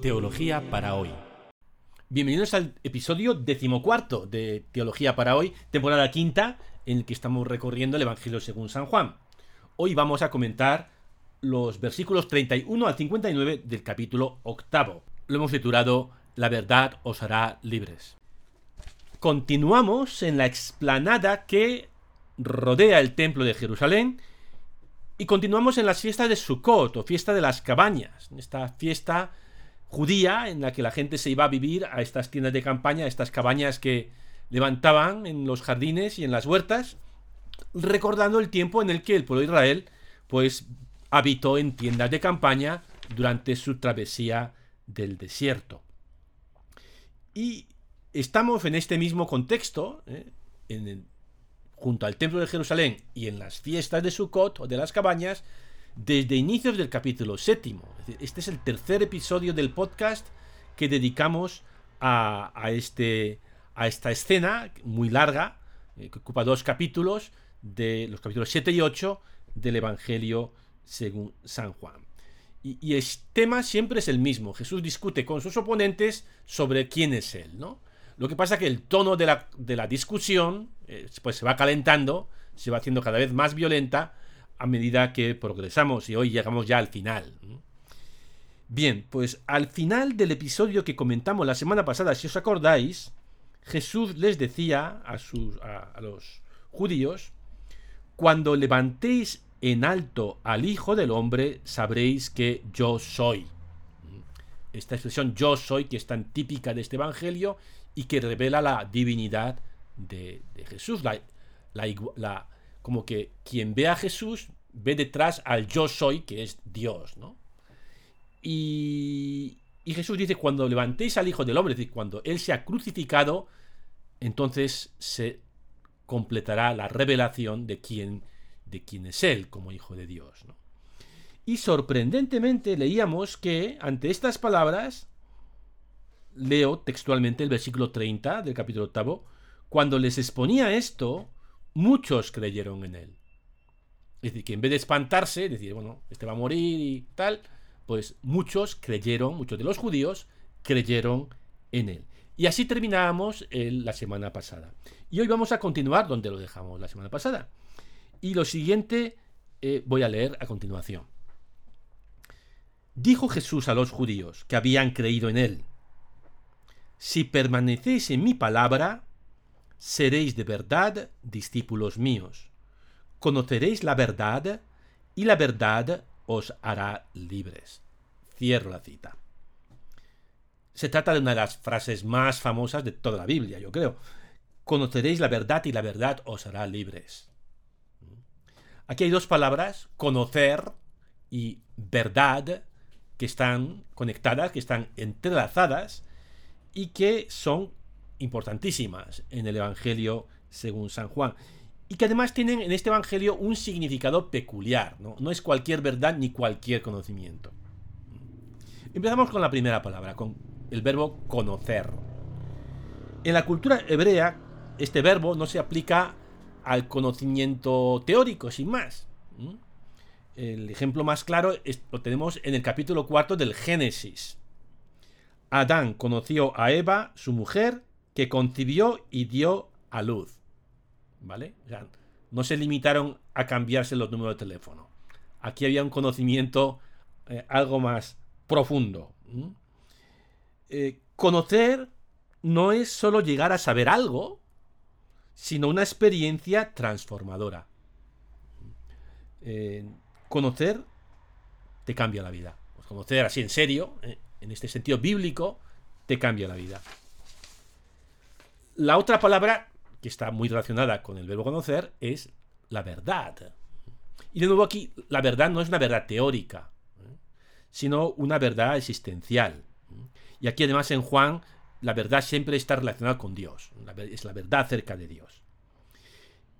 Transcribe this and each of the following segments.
Teología para hoy. Bienvenidos al episodio decimocuarto de Teología para hoy, temporada quinta, en el que estamos recorriendo el Evangelio según San Juan. Hoy vamos a comentar los versículos 31 al 59 del capítulo octavo. Lo hemos titulado La verdad os hará libres. Continuamos en la explanada que rodea el templo de Jerusalén y continuamos en las fiestas de Sukkot o fiesta de las cabañas, esta fiesta judía en la que la gente se iba a vivir a estas tiendas de campaña, a estas cabañas que levantaban en los jardines y en las huertas, recordando el tiempo en el que el pueblo de Israel pues habitó en tiendas de campaña durante su travesía del desierto. Y estamos en este mismo contexto, ¿eh? junto al templo de Jerusalén y en las fiestas de Sukkot o de las cabañas desde inicios del capítulo séptimo. Este es el tercer episodio del podcast que dedicamos a, este, a esta escena muy larga, eh, que ocupa dos capítulos, de los capítulos 7 y 8 del Evangelio según San Juan. Y, el tema siempre es el mismo. Jesús discute con sus oponentes sobre quién es Él, ¿no? Lo que pasa es que el tono de la, de la discusión eh, pues se va calentando, se va haciendo cada vez más violenta a medida que progresamos y hoy llegamos ya al final. Bien, pues al final del episodio que comentamos la semana pasada, si os acordáis, Jesús les decía a, sus, a los judíos, cuando levantéis en alto al Hijo del Hombre, sabréis que yo soy. Esta expresión yo soy, que es tan típica de este Evangelio y que revela la divinidad de, Jesús. La, la, como que quien ve a Jesús ve detrás al yo soy, que es Dios, ¿no? Y, Jesús dice, cuando levantéis al Hijo del Hombre, es decir, cuando Él se ha crucificado, entonces se completará la revelación de quién, de quién es Él como Hijo de Dios. ¿no? Y sorprendentemente leíamos que ante estas palabras leo textualmente el versículo 30 del capítulo octavo, cuando les exponía esto, muchos creyeron en él. Es decir, que en vez de espantarse, decir, bueno, este va a morir y tal, pues muchos creyeron, muchos de los judíos creyeron en él. Y así terminábamos la semana pasada. Y hoy vamos a continuar donde lo dejamos la semana pasada. Y lo siguiente eh, voy a leer a continuación. Dijo Jesús a los judíos que habían creído en él, si permanecéis en mi palabra, seréis de verdad discípulos míos. Conoceréis la verdad y la verdad os hará libres. Cierro la cita. Se trata de una de las frases más famosas de toda la Biblia, yo creo. Conoceréis la verdad y la verdad os hará libres. Aquí hay dos palabras, conocer y verdad, que están conectadas, que están entrelazadas y que son importantísimas en el Evangelio según San Juan. Y que además tienen en este Evangelio un significado peculiar, ¿no? es cualquier verdad ni cualquier conocimiento. Empezamos con la primera palabra, con el verbo conocer. En la cultura hebrea, este verbo no se aplica al conocimiento teórico, sin más. El ejemplo más claro lo tenemos en el capítulo cuarto del Génesis. Adán conoció a Eva, su mujer, que concibió y dio a luz. ¿Vale? no se limitaron a cambiarse los números de teléfono. Aquí había un conocimiento eh, algo más profundo. Eh, conocer no es solo llegar a saber algo, sino una experiencia transformadora. Eh, conocer te cambia la vida. Pues conocer así en serio, en este sentido bíblico, te cambia la vida. La otra palabra, que está muy relacionada con el verbo conocer, es la verdad. Y de nuevo aquí, la verdad no es una verdad teórica, ¿eh? sino una verdad existencial. Y aquí además en Juan, la verdad siempre está relacionada con Dios. Es la verdad acerca de Dios.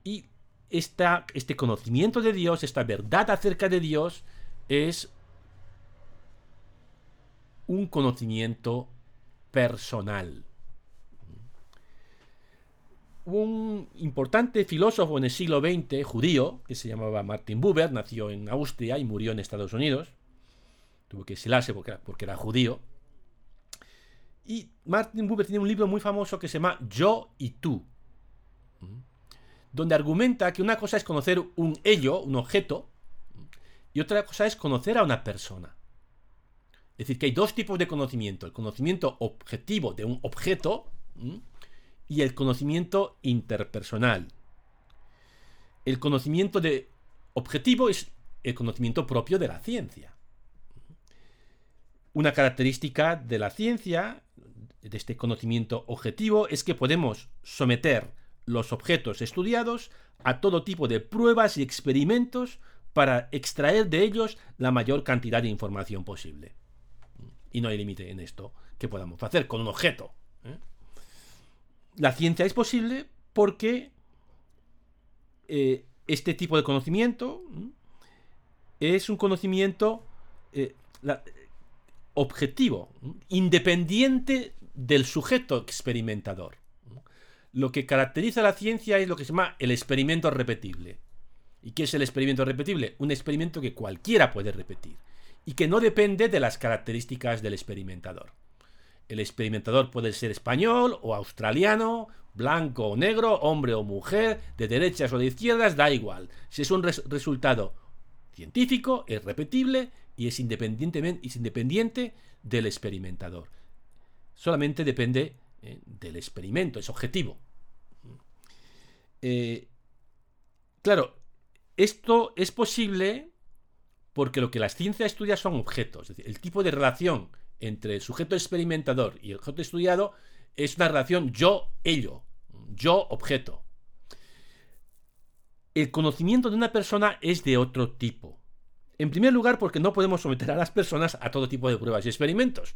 Y esta, este conocimiento de Dios, esta verdad acerca de Dios, es un conocimiento personal. Un importante filósofo en el siglo XX, judío, que se llamaba Martin Buber, nació en Austria y murió en Estados Unidos. Tuvo que era, porque era judío. Y Martin Buber tiene un libro muy famoso que se llama Yo y tú, donde argumenta que una cosa es conocer un ello, un objeto, y otra cosa es conocer a una persona. Es decir, que hay dos tipos de conocimiento, el conocimiento objetivo de un objeto y el conocimiento interpersonal. El conocimiento de objetivo es el conocimiento propio de la ciencia. Una característica de la ciencia, de este conocimiento objetivo, es que podemos someter los objetos estudiados a todo tipo de pruebas y experimentos para extraer de ellos la mayor cantidad de información posible. Y no hay límite en esto que podamos hacer con un objeto. ¿eh? La ciencia es posible porque eh, este tipo de conocimiento es un conocimiento eh, objetivo, independiente del sujeto experimentador. Lo que caracteriza a la ciencia es lo que se llama el experimento repetible. ¿Y qué es el experimento repetible? Un experimento que cualquiera puede repetir y que no depende de las características del experimentador. El experimentador puede ser español o australiano, blanco o negro, hombre o mujer, de derechas o de izquierdas, da igual. Si es un resultado científico, es repetible y es, independientemente, es independiente del experimentador. Solamente depende eh, del experimento, es objetivo. Eh, claro, esto es posible porque lo que la ciencia estudia son objetos, es decir, el tipo de relación entre el sujeto experimentador y el objeto estudiado es una relación yo-ello, yo-objeto. El conocimiento de una persona es de otro tipo. En primer lugar, porque no podemos someter a las personas a todo tipo de pruebas y experimentos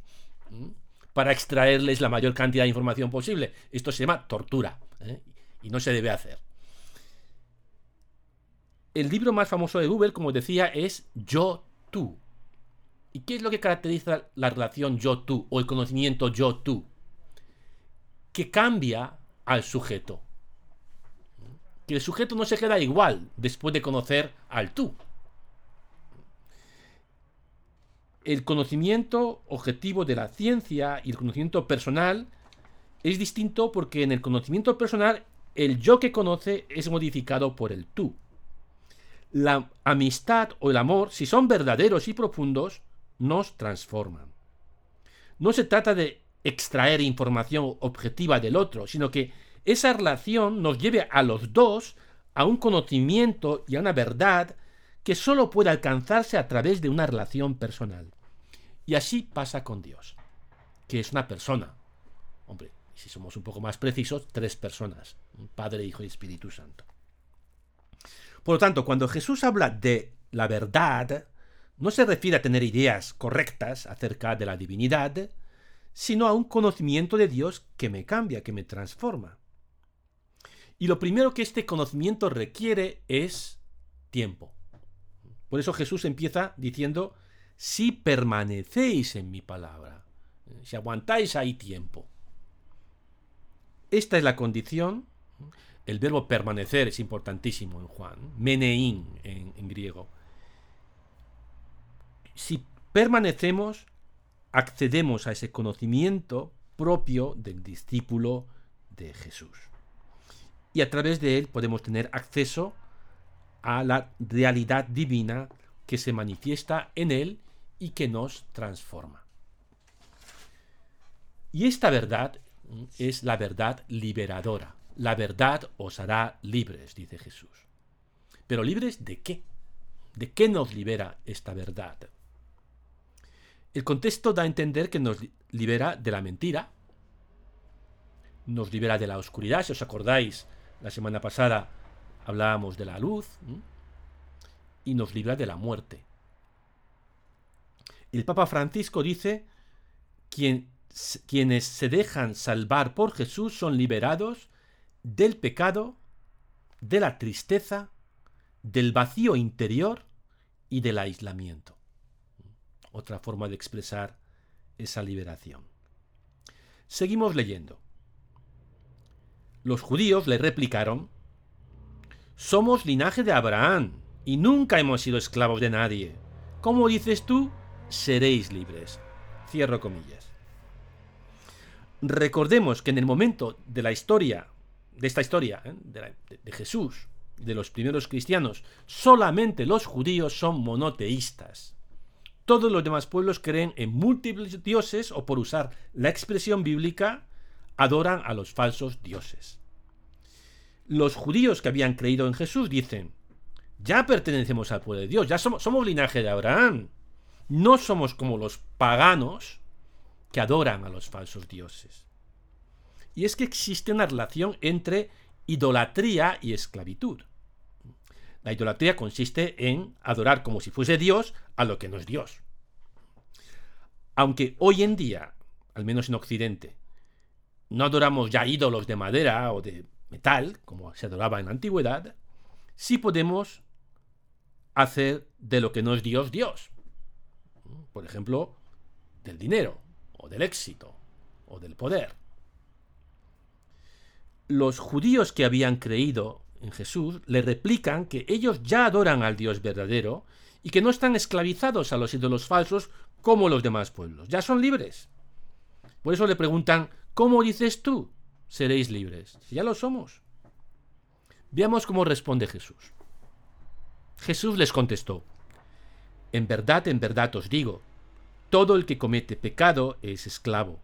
para extraerles la mayor cantidad de información posible. Esto se llama tortura ¿eh? y no se debe hacer. El libro más famoso de Google, como decía, es Yo-Tú. ¿Y qué es lo que caracteriza la relación yo-tú o el conocimiento yo-tú? Que cambia al sujeto. Que el sujeto no se queda igual después de conocer al tú. El conocimiento objetivo de la ciencia y el conocimiento personal es distinto porque en el conocimiento personal el yo que conoce es modificado por el tú. La amistad o el amor, si son verdaderos y profundos, nos transforman. No se trata de extraer información objetiva del otro, sino que esa relación nos lleve a los dos a un conocimiento y a una verdad que sólo puede alcanzarse a través de una relación personal. Y así pasa con Dios, que es una persona. Hombre, si somos un poco más precisos, tres personas, Padre, Hijo y Espíritu Santo. Por lo tanto, cuando Jesús habla de la verdad, no se refiere a tener ideas correctas acerca de la divinidad, sino a un conocimiento de Dios que me cambia, que me transforma. Y lo primero que este conocimiento requiere es tiempo. Por eso Jesús empieza diciendo, si permanecéis en mi palabra, si aguantáis ahí tiempo. Esta es la condición. El verbo permanecer es importantísimo en Juan, meneín en griego si permanecemos, accedemos a ese conocimiento propio del discípulo de Jesús. Y a través de él podemos tener acceso a la realidad divina que se manifiesta en él y que nos transforma. Y esta verdad es la verdad liberadora. La verdad os hará libres, dice Jesús. Pero libres de qué? ¿De qué nos libera esta verdad? El contexto da a entender que nos libera de la mentira, nos libera de la oscuridad, si os acordáis, la semana pasada hablábamos de la luz, y nos libra de la muerte. El Papa Francisco dice, quienes se dejan salvar por Jesús son liberados del pecado, de la tristeza, del vacío interior y del aislamiento otra forma de expresar esa liberación. Seguimos leyendo. Los judíos le replicaron, Somos linaje de Abraham y nunca hemos sido esclavos de nadie. ¿Cómo dices tú? Seréis libres. Cierro comillas. recordemos que en el momento de la historia, de esta historia, ¿eh? de, Jesús, de los primeros cristianos, solamente los judíos son monoteístas. Todos los demás pueblos creen en múltiples dioses o, por usar la expresión bíblica, adoran a los falsos dioses. Los judíos que habían creído en Jesús dicen, ya pertenecemos al pueblo de Dios, ya somos, somos linaje de Abraham. No somos como los paganos que adoran a los falsos dioses. Y es que existe una relación entre idolatría y esclavitud. La idolatría consiste en adorar como si fuese Dios a lo que no es Dios. Aunque hoy en día, al menos en Occidente, no adoramos ya ídolos de madera o de metal, como se adoraba en la antigüedad, sí podemos hacer de lo que no es Dios Dios. Por ejemplo, del dinero, o del éxito, o del poder. Los judíos que habían creído en Jesús le replican que ellos ya adoran al Dios verdadero y que no están esclavizados a los ídolos falsos como los demás pueblos. Ya son libres. Por eso le preguntan, ¿cómo dices tú? Seréis libres. Si ya lo somos. Veamos cómo responde Jesús. Jesús les contestó, En verdad, en verdad os digo, todo el que comete pecado es esclavo.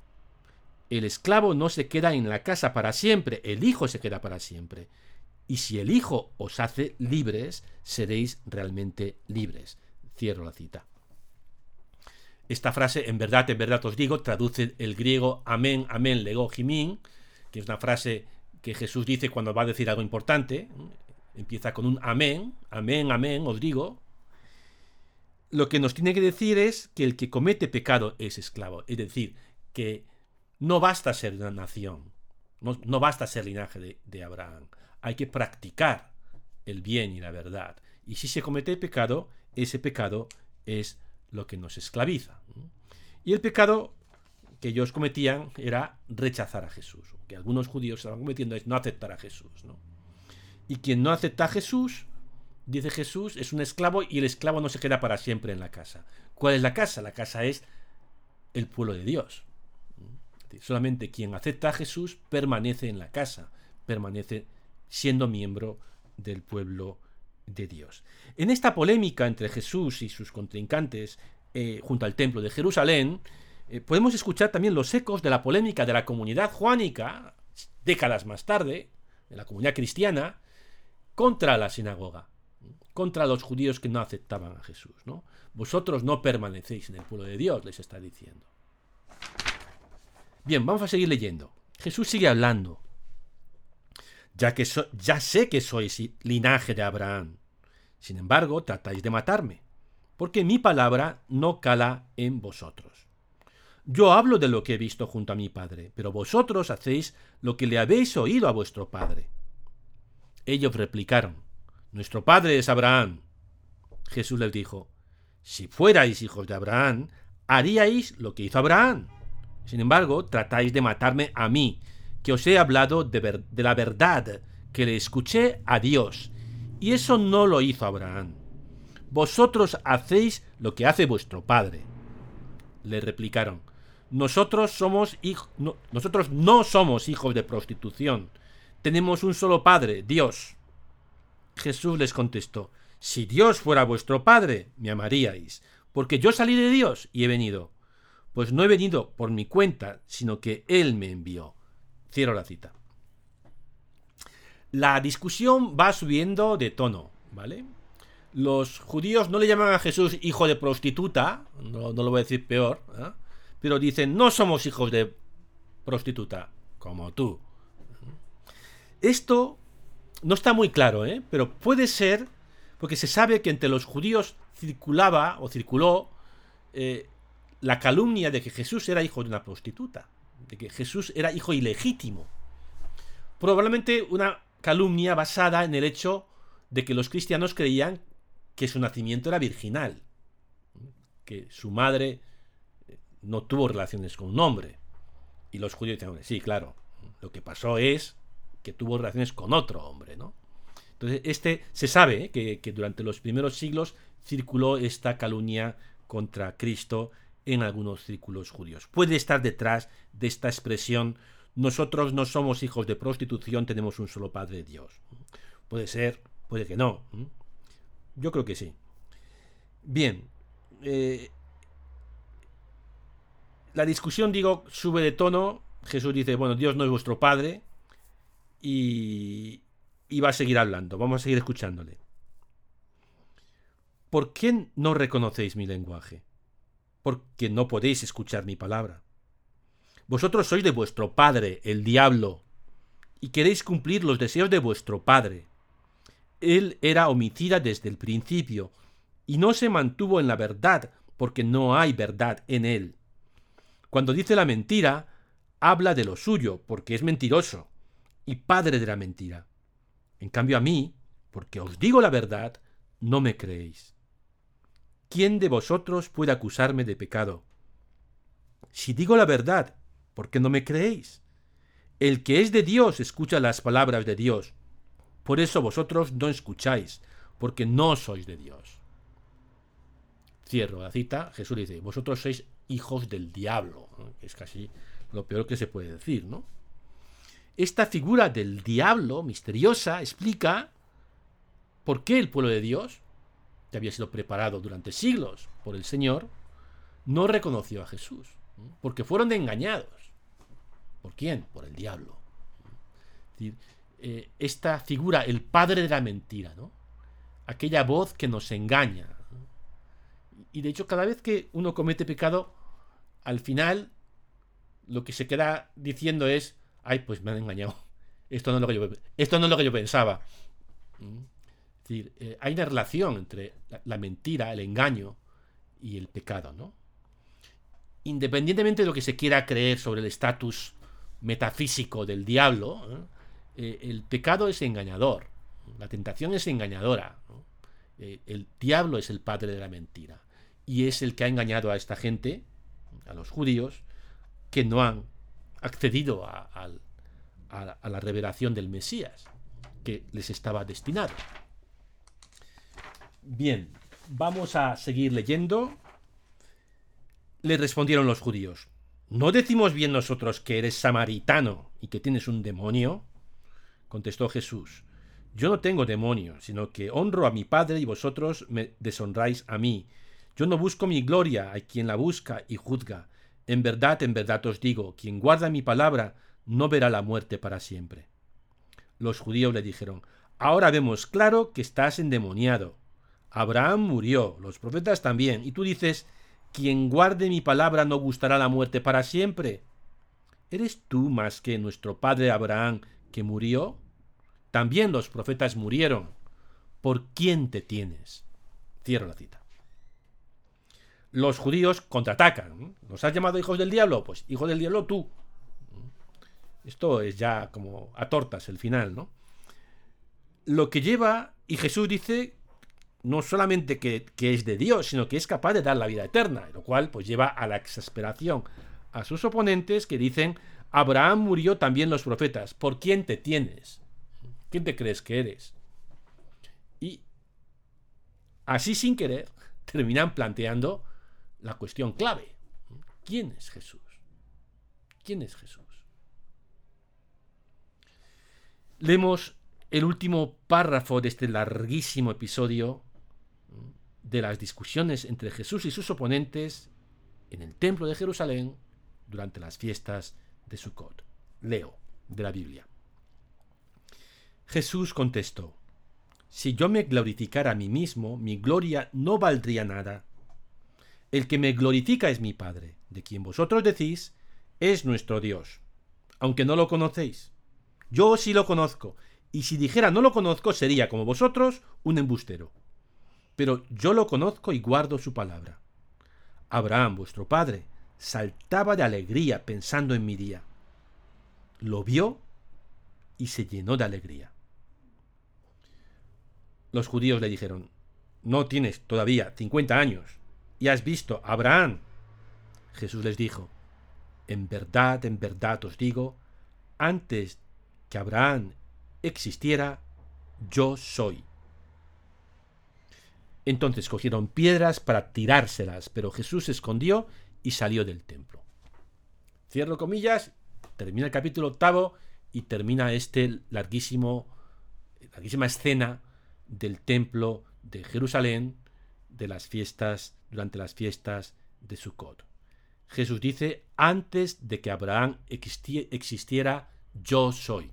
El esclavo no se queda en la casa para siempre, el Hijo se queda para siempre. Y si el Hijo os hace libres, seréis realmente libres. Cierro la cita. Esta frase, en verdad, en verdad os digo, traduce el griego amén, amén, lego, jimín, que es una frase que Jesús dice cuando va a decir algo importante. Empieza con un amén, amén, amén, os digo. Lo que nos tiene que decir es que el que comete pecado es esclavo. Es decir, que no basta ser una nación, no, basta ser linaje de, de Abraham. Hay que practicar el bien y la verdad. Y si se comete pecado, ese pecado es lo que nos esclaviza. Y el pecado que ellos cometían era rechazar a Jesús. Que algunos judíos estaban cometiendo es no aceptar a Jesús. ¿no? Y quien no acepta a Jesús, dice Jesús, es un esclavo y el esclavo no se queda para siempre en la casa. ¿Cuál es la casa? La casa es el pueblo de Dios. Solamente quien acepta a Jesús permanece en la casa, permanece siendo miembro del pueblo de Dios. En esta polémica entre Jesús y sus contrincantes eh, junto al templo de Jerusalén, eh, podemos escuchar también los ecos de la polémica de la comunidad juánica, décadas más tarde, de la comunidad cristiana, contra la sinagoga, contra los judíos que no aceptaban a Jesús. ¿no? Vosotros no permanecéis en el pueblo de Dios, les está diciendo. Bien, vamos a seguir leyendo. Jesús sigue hablando. Ya, que ya sé que sois linaje de Abraham. Sin embargo, tratáis de matarme, porque mi palabra no cala en vosotros. Yo hablo de lo que he visto junto a mi padre, pero vosotros hacéis lo que le habéis oído a vuestro padre. Ellos replicaron, Nuestro padre es Abraham. Jesús les dijo, Si fuerais hijos de Abraham, haríais lo que hizo Abraham. Sin embargo, tratáis de matarme a mí, que os he hablado de, la verdad, que le escuché a Dios. Y eso no lo hizo Abraham. Vosotros hacéis lo que hace vuestro padre. Le replicaron, nosotros somos no, nosotros no somos hijos de prostitución. Tenemos un solo padre, Dios. Jesús les contestó, si Dios fuera vuestro padre, me amaríais, porque yo salí de Dios y he venido. Pues no he venido por mi cuenta, sino que Él me envió. Cierro la cita. La discusión va subiendo de tono, ¿vale? Los judíos no le llaman a Jesús hijo de prostituta, no, no lo voy a decir peor, ¿eh? pero dicen, no somos hijos de prostituta, como tú. Esto no está muy claro, ¿eh? pero puede ser porque se sabe que entre los judíos circulaba o circuló eh, la calumnia de que Jesús era hijo de una prostituta, de que Jesús era hijo ilegítimo. Probablemente una calumnia basada en el hecho de que los cristianos creían que su nacimiento era virginal, que su madre no tuvo relaciones con un hombre. Y los judíos decían, sí, claro, lo que pasó es que tuvo relaciones con otro hombre, ¿no? Entonces, este se sabe ¿eh? que durante los primeros siglos circuló esta calumnia contra Cristo en algunos círculos judíos. Puede estar detrás de esta expresión nosotros no somos hijos de prostitución, tenemos un solo Padre Dios. Puede ser, puede que no. Yo creo que sí. Bien. Eh, la discusión, digo, sube de tono. Jesús dice, bueno, Dios no es vuestro Padre. Y, y va a seguir hablando. Vamos a seguir escuchándole. ¿Por qué no reconocéis mi lenguaje? Porque no podéis escuchar mi palabra. Vosotros sois de vuestro padre, el diablo, y queréis cumplir los deseos de vuestro padre. Él era homicida desde el principio, y no se mantuvo en la verdad, porque no hay verdad en él. Cuando dice la mentira, habla de lo suyo, porque es mentiroso, y padre de la mentira. En cambio a mí, porque os digo la verdad, no me creéis. ¿Quién de vosotros puede acusarme de pecado? Si digo la verdad, ¿Por qué no me creéis? El que es de Dios escucha las palabras de Dios. Por eso vosotros no escucháis, porque no sois de Dios. Cierro la cita. Jesús dice, vosotros sois hijos del diablo. Es casi lo peor que se puede decir, ¿no? Esta figura del diablo misteriosa explica por qué el pueblo de Dios, que había sido preparado durante siglos por el Señor, no reconoció a Jesús, porque fueron engañados. ¿Por quién? Por el diablo. Eh, esta figura, el padre de la mentira, ¿no? Aquella voz que nos engaña. Y de hecho, cada vez que uno comete pecado, al final lo que se queda diciendo es, ay, pues me han engañado. Esto no es lo que yo, esto no es lo que yo pensaba. Decir, eh, hay una relación entre la, mentira, el engaño y el pecado, ¿no? Independientemente de lo que se quiera creer sobre el estatus metafísico del diablo, ¿eh? Eh, el pecado es engañador, la tentación es engañadora. El diablo es el padre de la mentira y es el que ha engañado a esta gente, a los judíos, que no han accedido a la revelación del Mesías, que les estaba destinado. Bien, vamos a seguir leyendo. Le respondieron los judíos, ¿No decimos bien nosotros que eres samaritano y que tienes un demonio? Contestó Jesús, Yo no tengo demonio, sino que honro a mi Padre y vosotros me deshonráis a mí. Yo no busco mi gloria, hay quien la busca y juzga. En verdad, en verdad os digo, quien guarda mi palabra no verá la muerte para siempre. Los judíos le dijeron, Ahora vemos claro que estás endemoniado. Abraham murió, los profetas también, y tú dices, quien guarde mi palabra no gustará la muerte para siempre. ¿Eres tú más que nuestro padre Abraham que murió? También los profetas murieron. ¿Por quién te tienes? Cierro la cita. Los judíos contraatacan. ¿Nos has llamado hijos del diablo? Pues hijo del diablo tú. Esto es ya como a tortas el final, ¿no? Lo que lleva, y Jesús dice no solamente que, es de Dios, sino que es capaz de dar la vida eterna, lo cual pues lleva a la exasperación a sus oponentes que dicen, Abraham murió también los profetas, ¿por quién te tienes? ¿Quién te crees que eres? Y así sin querer terminan planteando la cuestión clave. ¿Quién es Jesús? ¿Quién es Jesús? Leemos el último párrafo de este larguísimo episodio de las discusiones entre Jesús y sus oponentes en el templo de Jerusalén durante las fiestas de Sukkot. Leo de la Biblia. Jesús contestó, Si yo me glorificara a mí mismo, mi gloria no valdría nada. El que me glorifica es mi Padre, de quien vosotros decís, es nuestro Dios, aunque no lo conocéis. Yo sí lo conozco, y si dijera no lo conozco sería como vosotros un embustero pero yo lo conozco y guardo su palabra. Abraham, vuestro padre, saltaba de alegría pensando en mi día. Lo vio y se llenó de alegría. Los judíos le dijeron, no tienes todavía cincuenta años y has visto a Abraham. Jesús les dijo, en verdad, en verdad os digo, antes que Abraham existiera, yo soy. Entonces cogieron piedras para tirárselas, pero Jesús se escondió y salió del templo. Cierro comillas, termina el capítulo octavo y termina este larguísimo, larguísima escena del templo de Jerusalén de las fiestas, durante las fiestas de Sukkot. Jesús dice, antes de que Abraham existiera, yo soy.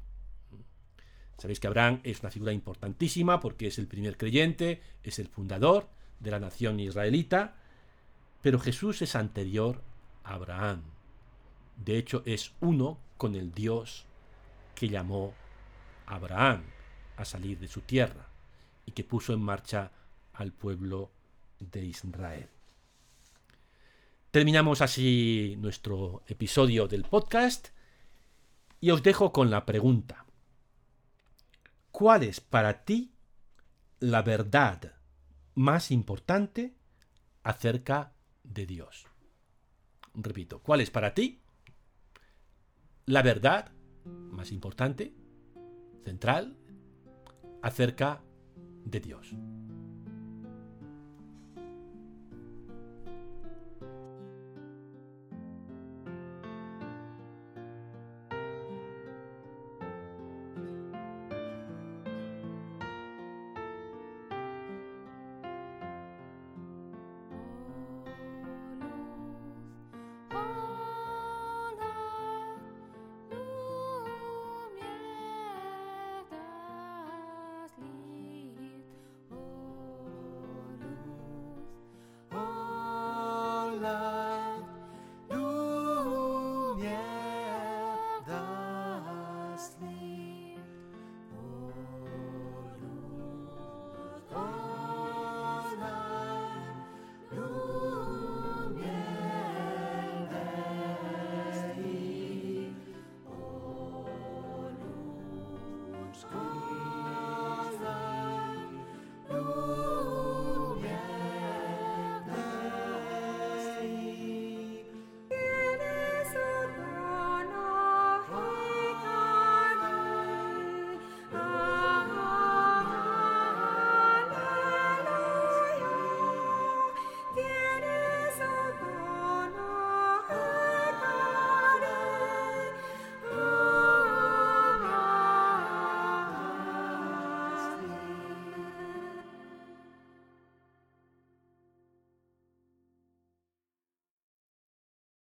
Sabéis que Abraham es una figura importantísima porque es el primer creyente, es el fundador de la nación israelita, pero Jesús es anterior a Abraham. De hecho, es uno con el Dios que llamó a Abraham a salir de su tierra y que puso en marcha al pueblo de Israel. Terminamos así nuestro episodio del podcast y os dejo con la pregunta. ¿Cuál es para ti la verdad más importante acerca de Dios? Repito, ¿cuál es para ti la verdad más importante, central, acerca de Dios?